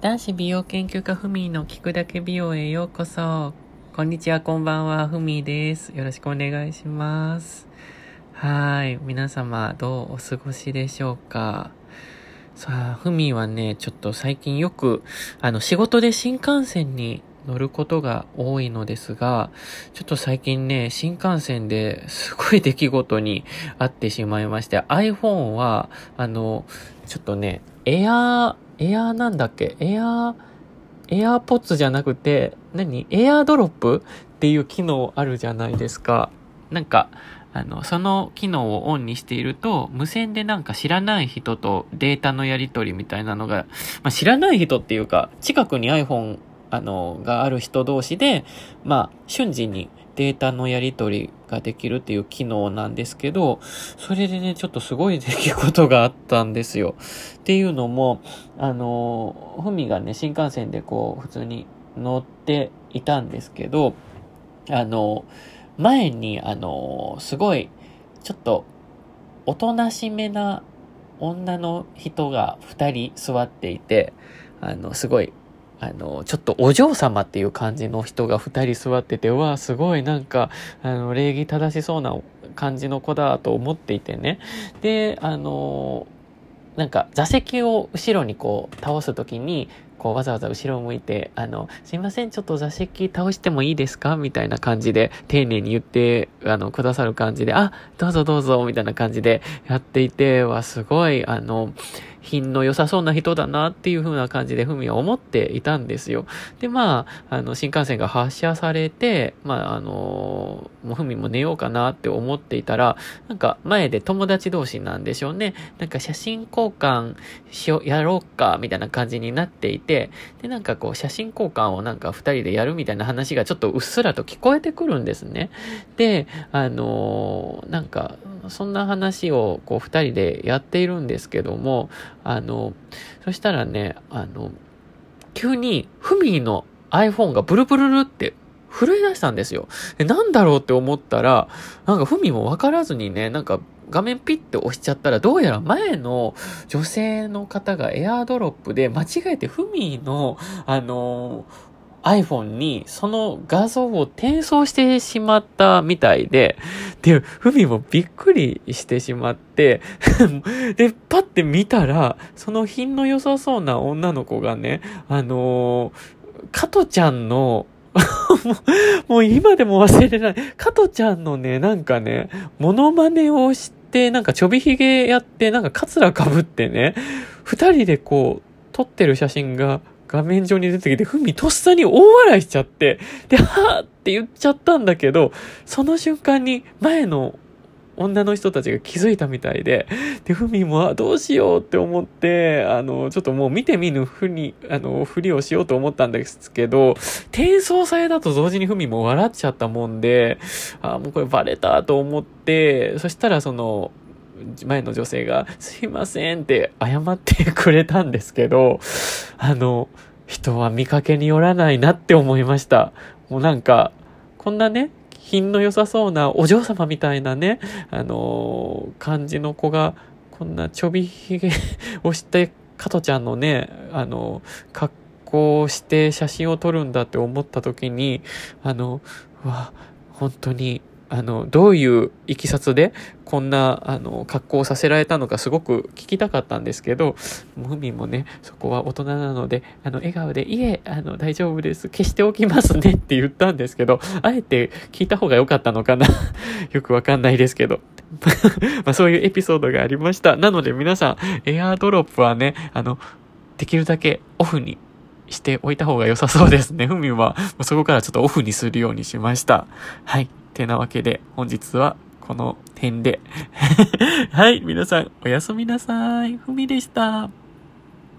男子美容研究家ふみの聞くだけ美容へようこそ。こんにちは、こんばんは、ふみです。よろしくお願いします。はい。皆様、どうお過ごしでしょうか？さあ、ふみはね、ちょっと最近よく、あの、仕事で新幹線に乗ることが多いのですが、ちょっと最近ね、新幹線ですごい出来事にあってしまいまして、iPhone は、あの、ちょっとね、エアー、エアーなんだっけ？エアー、エアーポッツじゃなくて、何？エアードロップっていう機能あるじゃないですか。なんか、あの、その機能をオンにしていると、無線でなんか知らない人とデータのやり取りみたいなのが、まあ、知らない人っていうか、近くに iPhone、あの、がある人同士で、まあ、瞬時にデータのやり取りができるっていう機能なんですけど、それでね、ちょっとすごい出来事があったんですよ。っていうのも、あの、ふみがね、新幹線でこう、普通に乗っていたんですけど、あの、前に、あの、すごい、ちょっと、おとなしめな女の人が二人座っていて、あの、すごいあの、ちょっとお嬢様っていう感じの人が二人座ってて、うわ、すごいなんか、あの、礼儀正しそうな感じの子だと思っていてね。で、あの、なんか座席を後ろにこう倒すときに、こうわざわざ後ろを向いて、あの、すいません、ちょっと座席倒してもいいですか？みたいな感じで、丁寧に言って、あの、くださる感じで、あ、どうぞどうぞ、みたいな感じでやっていて、はすごい、あの、品の良さそうな人だなっていう風な感じでふみは思っていたんですよ。で、まあ、あの、新幹線が発車されて、まあ、あの、もうふみも寝ようかなって思っていたら、なんか前で友達同士なんでしょうね。なんか写真交換しよう、やろうか、みたいな感じになっていて、で、なんかこう、写真交換をなんか二人でやるみたいな話がちょっとうっすらと聞こえてくるんですね。で、あの、なんか、そんな話をこう二人でやっているんですけども、あの、そしたらね、あの、急にフミーの iPhone がブルブルルって震え出したんですよ。で、なんだろうって思ったら、なんかフミもわからずにね、なんか画面ピッて押しちゃったら、どうやら前の女性の方がエアードロップで間違えてフミの、あの iPhone にその画像を転送してしまったみたいで、で、ふみもびっくりしてしまって、で、パッて見たら、その品の良さそうな女の子がね、あのー、加トちゃんの もう今でも忘れない。加トちゃんのね、なんかね、モノマネをして、なんかちょびひげやって、なんかカツラかぶってね、二人でこう、撮ってる写真が画面上に出てきて、ふみとっさに大笑いしちゃって、で、はぁって言っちゃったんだけど、その瞬間に前の女の人たちが気づいたみたいで、で、ふみも、どうしようって思って、あの、ちょっともう見て見ぬふに、あの、ふりをしようと思ったんですけど、転送されたと同時にふみも笑っちゃったもんで、あ、もうこれバレたと思って、そしたらその、前の女性が、すいませんって謝ってくれたんですけど、あの、人は見かけによらないなって思いました。もうなんか、こんなね、品の良さそうなお嬢様みたいなね、あのー、感じの子が、こんなちょびひげ をして、加トちゃんのね、あのー、格好をして写真を撮るんだって思った時に、あの、わ、本当にあの、どういういきさつでこんな、あの、格好をさせられたのかすごく聞きたかったんですけど、ムミもね、そこは大人なので、あの、笑顔で、いえ、あの、大丈夫です。消しておきますねって言ったんですけど、あえて聞いた方が良かったのかな よくわかんないですけど。まあ、そういうエピソードがありました。なので皆さん、エアードロップはね、あの、できるだけオフにしておいた方が良さそうですね。ふみは、そこからちょっとオフにするようにしました。はい。てなわけで、本日はこの辺で。はい、皆さんおやすみなさい。ふみでした。